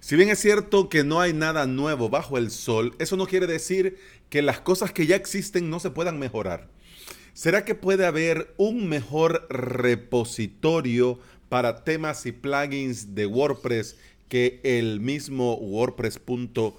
Si bien es cierto que no hay nada nuevo bajo el sol, eso no quiere decir que las cosas que ya existen no se puedan mejorar. ¿Será que puede haber un mejor repositorio para temas y plugins de WordPress que el mismo wordpress.org?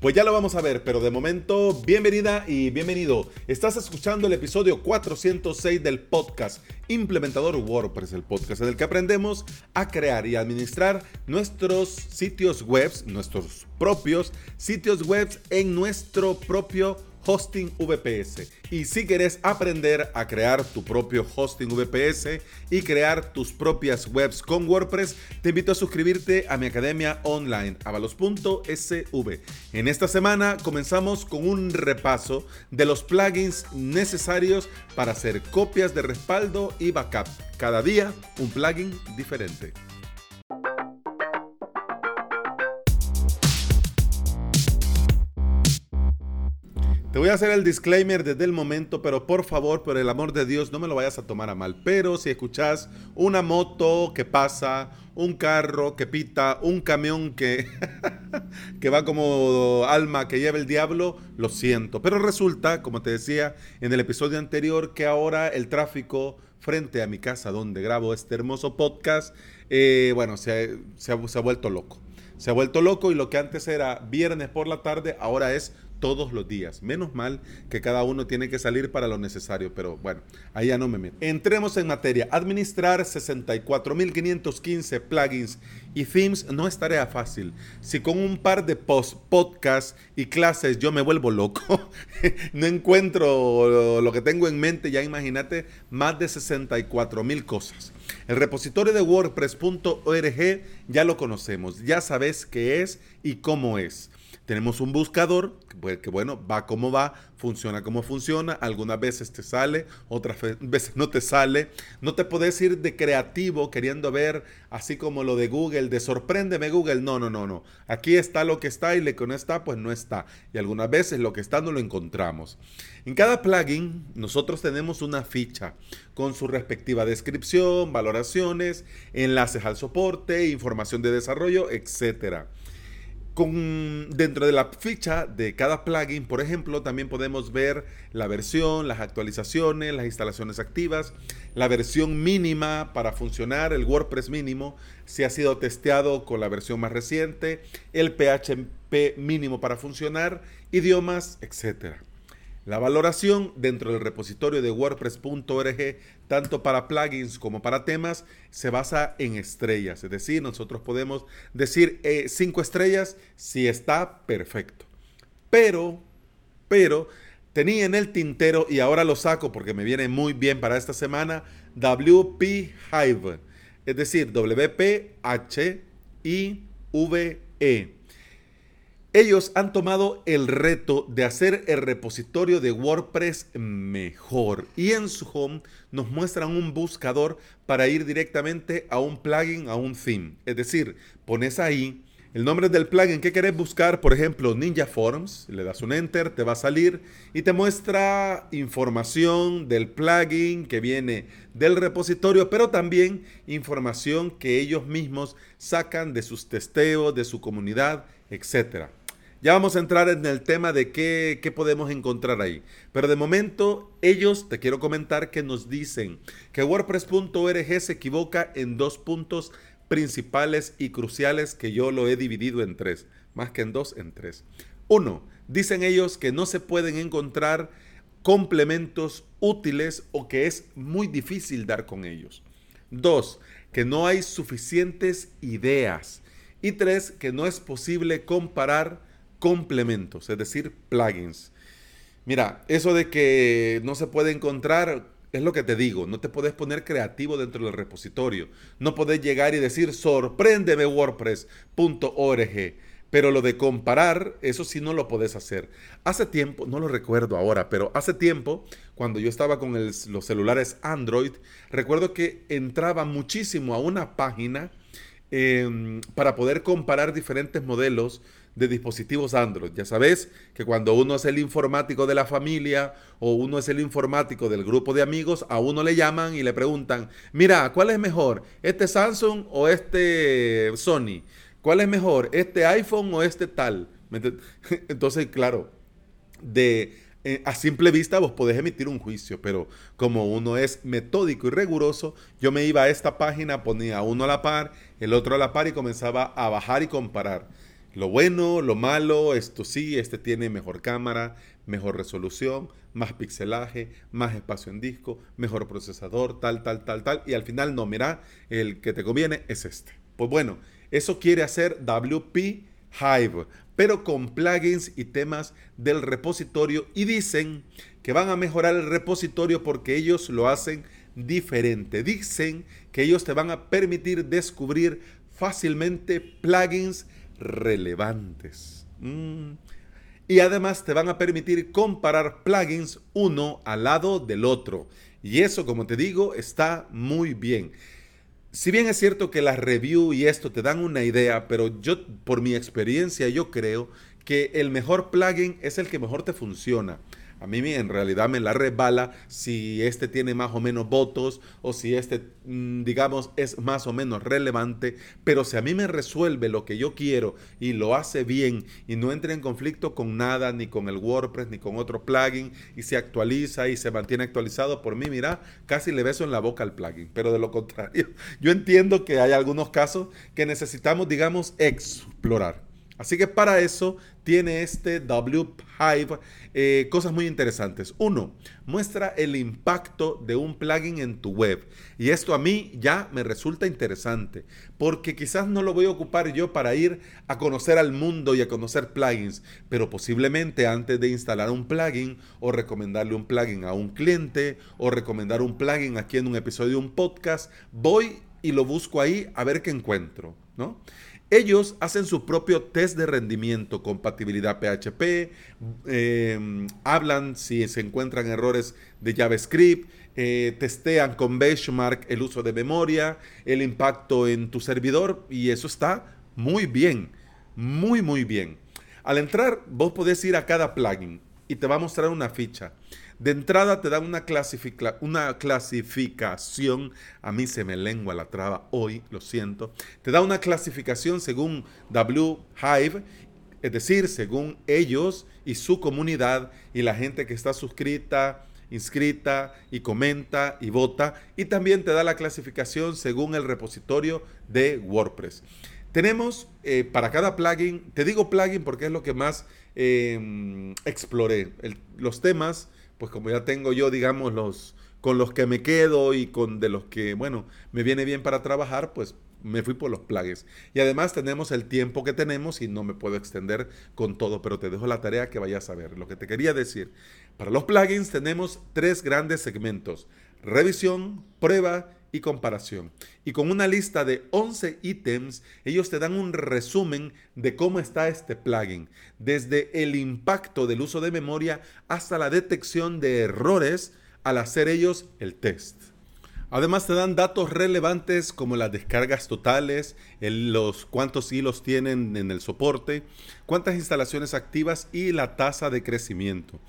Pues ya lo vamos a ver, pero de momento, bienvenida y bienvenido. Estás escuchando el episodio 406 del podcast Implementador WordPress, el podcast en el que aprendemos a crear y administrar nuestros sitios web, nuestros propios sitios web en nuestro propio hosting VPS. Y si quieres aprender a crear tu propio hosting VPS y crear tus propias webs con WordPress, te invito a suscribirte a mi academia online, avalos.sv. En esta semana comenzamos con un repaso de los plugins necesarios para hacer copias de respaldo y backup. Cada día un plugin diferente. Voy a hacer el disclaimer desde el momento, pero por favor, por el amor de Dios, no me lo vayas a tomar a mal. Pero si escuchas una moto que pasa, un carro que pita, un camión que, que va como alma que lleva el diablo, lo siento. Pero resulta, como te decía en el episodio anterior, que ahora el tráfico frente a mi casa donde grabo este hermoso podcast, eh, bueno, se, se ha vuelto loco. Se ha vuelto loco y lo que antes era viernes por la tarde, ahora es todos los días. Menos mal que cada uno tiene que salir para lo necesario, pero bueno, ahí ya no me meto. Entremos en materia. Administrar 64.515 plugins y themes no es tarea fácil. Si con un par de post, podcasts y clases yo me vuelvo loco, no encuentro lo que tengo en mente, ya imagínate, más de 64.000 cosas. El repositorio de WordPress.org ya lo conocemos, ya sabes qué es y cómo es. Tenemos un buscador pues, que, bueno, va como va, funciona como funciona. Algunas veces te sale, otras veces no te sale. No te puedes ir de creativo queriendo ver así como lo de Google, de sorpréndeme Google. No, no, no, no. Aquí está lo que está y lo que no está, pues no está. Y algunas veces lo que está no lo encontramos. En cada plugin nosotros tenemos una ficha con su respectiva descripción, valoraciones, enlaces al soporte, información de desarrollo, etcétera. Dentro de la ficha de cada plugin, por ejemplo, también podemos ver la versión, las actualizaciones, las instalaciones activas, la versión mínima para funcionar, el WordPress mínimo, si ha sido testeado con la versión más reciente, el PHP mínimo para funcionar, idiomas, etcétera. La valoración dentro del repositorio de WordPress.org, tanto para plugins como para temas, se basa en estrellas. Es decir, nosotros podemos decir eh, cinco estrellas si está perfecto. Pero, pero, tenía en el tintero y ahora lo saco porque me viene muy bien para esta semana, WP Hive. Es decir, W-P-H-I-V-E. Ellos han tomado el reto de hacer el repositorio de WordPress mejor y en su home nos muestran un buscador para ir directamente a un plugin, a un theme. Es decir, pones ahí el nombre del plugin que querés buscar, por ejemplo, Ninja Forms, le das un enter, te va a salir y te muestra información del plugin que viene del repositorio, pero también información que ellos mismos sacan de sus testeos, de su comunidad, etcétera. Ya vamos a entrar en el tema de qué, qué, podemos encontrar ahí. Pero de momento, ellos, te quiero comentar que nos dicen que WordPress.org se equivoca en dos puntos principales y cruciales que yo lo he dividido en tres. Más que en dos, en tres. Uno, dicen ellos que no se pueden encontrar complementos útiles o que es muy difícil dar con ellos. Dos, que no hay suficientes ideas. Y tres, que no es posible comparar complementos, es decir, plugins. Mira, eso de que no se puede encontrar, es lo que te digo, no te puedes poner creativo dentro del repositorio. No puedes llegar y decir, sorpréndeme wordpress.org. Pero lo de comparar, eso sí no lo puedes hacer. Hace tiempo, no lo recuerdo ahora, pero hace tiempo, cuando yo estaba con los celulares Android, recuerdo que entraba muchísimo a una página em, para poder comparar diferentes modelos de dispositivos Android. Ya sabes que cuando uno es el informático de la familia o uno es el informático del grupo de amigos, a uno le llaman y le preguntan, mira, ¿cuál es mejor? ¿Este Samsung o este Sony? ¿Cuál es mejor? ¿Este iPhone o este tal? Entonces, claro, de eh, a simple vista vos podés emitir un juicio, pero como uno es metódico y riguroso, yo me iba a esta página, ponía uno a la par, el otro a la par y comenzaba a bajar y comparar. Lo bueno, lo malo, esto sí, este tiene mejor cámara, mejor resolución, más pixelaje, más espacio en disco, mejor procesador, tal, tal, tal, tal. Y al final, no, mira, el que te conviene es este. Pues bueno, eso quiere hacer WP Hive, pero con plugins y temas del repositorio y dicen que van a mejorar el repositorio porque ellos lo hacen diferente. Dicen que ellos te van a permitir descubrir fácilmente plugins relevantes. Mm. Y además te van a permitir comparar plugins uno al lado del otro. Y eso, como te digo, está muy bien. Si bien es cierto que las review y esto te dan una idea, pero yo por mi experiencia yo creo que el mejor plugin es el que mejor te funciona. A mí en realidad me la rebala si este tiene más o menos votos o si este, mm, digamos, es más o menos relevante. Pero si a mí me resuelve lo que yo quiero y lo hace bien y no entra en conflicto con nada, ni con el WordPress, ni con otro plugin, y se actualiza y se mantiene actualizado, por mí, mira, casi le beso en la boca al plugin. Pero de lo contrario, yo entiendo que hay algunos casos que necesitamos, digamos, explorar. Así que para eso tiene este WHive eh, cosas muy interesantes. Uno, muestra el impacto de un plugin en tu web. Y esto a mí ya me resulta interesante, porque quizás no lo voy a ocupar yo para ir a conocer al mundo y a conocer plugins, pero posiblemente antes de instalar un plugin o recomendarle un plugin a un cliente o recomendar un plugin aquí en un episodio de un podcast, voy y lo busco ahí a ver qué encuentro, ¿no? Ellos hacen su propio test de rendimiento, compatibilidad PHP, eh, hablan si se encuentran errores de JavaScript, eh, testean con benchmark el uso de memoria, el impacto en tu servidor y eso está muy bien, muy muy bien. Al entrar, vos podés ir a cada plugin y te va a mostrar una ficha. De entrada te dan una, una clasificación, a mí se me lengua la traba hoy, lo siento, te da una clasificación según WHive, es decir, según ellos y su comunidad y la gente que está suscrita, inscrita y comenta y vota, y también te da la clasificación según el repositorio de WordPress. Tenemos eh, para cada plugin, te digo plugin porque es lo que más em, exploré, los temas pues como ya tengo yo, digamos, los con los que me quedo y con de los que, bueno, me viene bien para trabajar, pues me fui por los plugins. Y además tenemos el tiempo que tenemos y no me puedo extender con todo, pero te dejo la tarea que vayas a ver. Lo que te quería decir, para los plugins tenemos tres grandes segmentos, revisión, prueba y comparación. Y con una lista de 11 ítems, ellos te dan un resumen de cómo está este plugin, desde el impacto del uso de memoria hasta la detección de errores al hacer ellos el test. Además te dan datos relevantes como las descargas totales, los cuántos hilos tienen en el soporte, cuántas instalaciones activas y la tasa de crecimiento.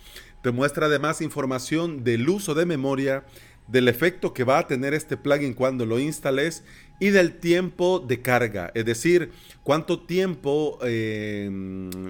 Te muestra además información del uso de memoria, del efecto que va a tener este plugin cuando lo instales y del tiempo de carga, es decir, cuánto tiempo, eh,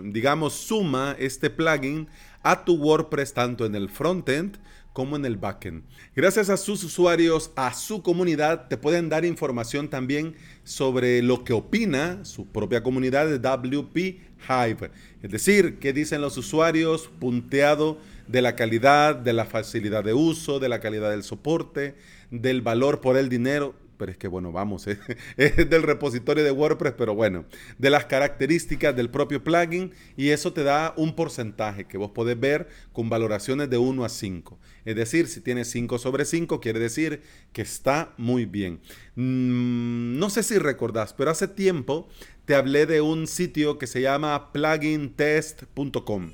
digamos, suma este plugin a tu WordPress tanto en el frontend como en el backend. Gracias a sus usuarios, a su comunidad, te pueden dar información también sobre lo que opina su propia comunidad de WP Hive. Es decir, qué dicen los usuarios, punteado de la calidad, de la facilidad de uso, de la calidad del soporte, del valor por el dinero. Pero es que bueno, vamos, ¿eh? es del repositorio de WordPress, pero bueno, de las características del propio plugin y eso te da un porcentaje que vos podés ver con valoraciones de 1 a 5. Es decir, si tiene 5 sobre 5, quiere decir que está muy bien. Mm, no sé si recordás, pero hace tiempo te hablé de un sitio que se llama plugintest.com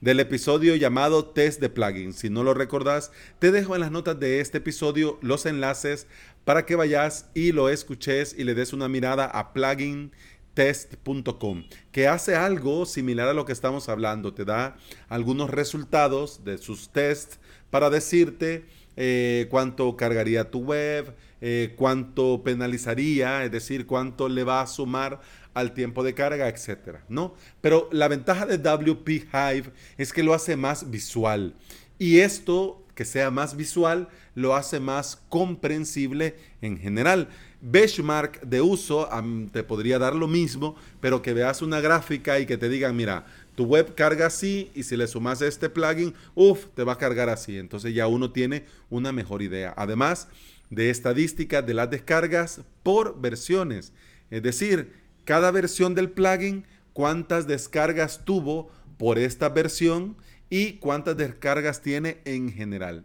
del episodio llamado Test de Plugins. Si no lo recordás, te dejo en las notas de este episodio los enlaces para que vayas y lo escuches y le des una mirada a plugintest.com, que hace algo similar a lo que estamos hablando. Te da algunos resultados de sus tests para decirte eh, cuánto cargaría tu web, eh, cuánto penalizaría, es decir, cuánto le va a sumar al tiempo de carga, etcétera, ¿no? Pero la ventaja de WP Hive es que lo hace más visual y esto que sea más visual lo hace más comprensible en general. Benchmark de uso te podría dar lo mismo, pero que veas una gráfica y que te digan, mira, tu web carga así y si le sumas este plugin, uff, te va a cargar así. Entonces ya uno tiene una mejor idea. Además de estadística de las descargas por versiones. Es decir, cada versión del plugin, cuántas descargas tuvo por esta versión y cuántas descargas tiene en general.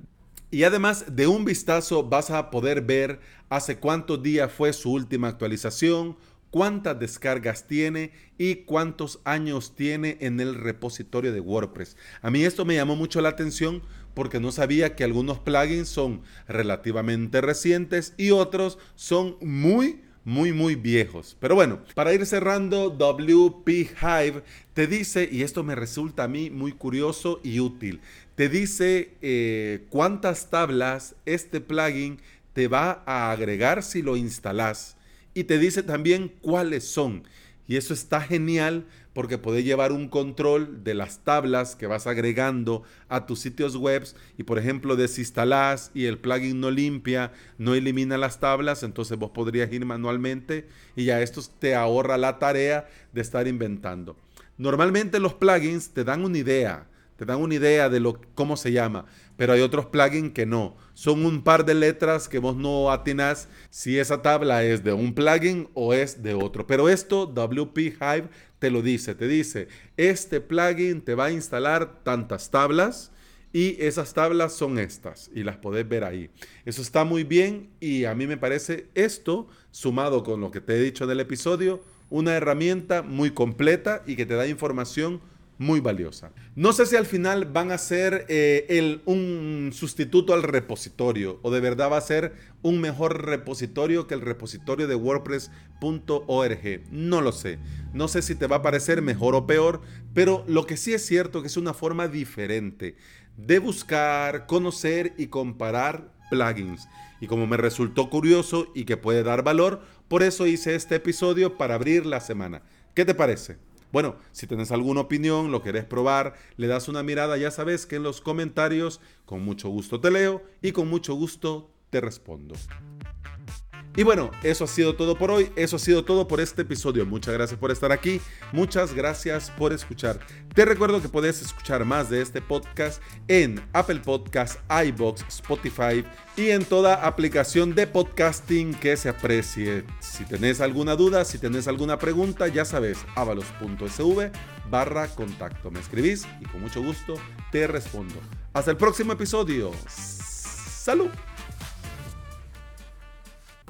Y además de un vistazo vas a poder ver hace cuántos días fue su última actualización, cuántas descargas tiene y cuántos años tiene en el repositorio de WordPress. A mí esto me llamó mucho la atención porque no sabía que algunos plugins son relativamente recientes y otros son muy muy muy viejos. Pero bueno, para ir cerrando, WP Hive te dice, y esto me resulta a mí muy curioso y útil, te dice eh, cuántas tablas este plugin te va a agregar si lo instalas y te dice también cuáles son. Y eso está genial porque puedes llevar un control de las tablas que vas agregando a tus sitios web y por ejemplo desinstalas y el plugin no limpia, no elimina las tablas, entonces vos podrías ir manualmente y ya esto te ahorra la tarea de estar inventando. Normalmente los plugins te dan una idea, te dan una idea de lo, cómo se llama, pero hay otros plugins que no. Son un par de letras que vos no atinás si esa tabla es de un plugin o es de otro. Pero esto, WP Hive, te lo dice. Te dice, este plugin te va a instalar tantas tablas y esas tablas son estas y las podés ver ahí. Eso está muy bien y a mí me parece esto, sumado con lo que te he dicho en el episodio, una herramienta muy completa y que te da información muy valiosa. No sé si al final van a ser eh, un sustituto al repositorio o de verdad va a ser un mejor repositorio que el repositorio de wordpress.org. No lo sé. No sé si te va a parecer mejor o peor, pero lo que sí es cierto que es una forma diferente de buscar, conocer y comparar plugins. Y como me resultó curioso y que puede dar valor, por eso hice este episodio para abrir la semana. ¿Qué te parece? Bueno, si tienes alguna opinión, lo querés probar, le das una mirada, ya sabes que en los comentarios con mucho gusto te leo y con mucho gusto te respondo. Y bueno, eso ha sido todo por hoy, eso ha sido todo por este episodio. Muchas gracias por estar aquí, muchas gracias por escuchar. Te recuerdo que puedes escuchar más de este podcast en Apple Podcasts, iBox, Spotify y en toda aplicación de podcasting que se aprecie. Si tenés alguna duda, si tenés alguna pregunta, ya sabes, avalos.sv barra contacto. Me escribís y con mucho gusto te respondo. Hasta el próximo episodio. Salud.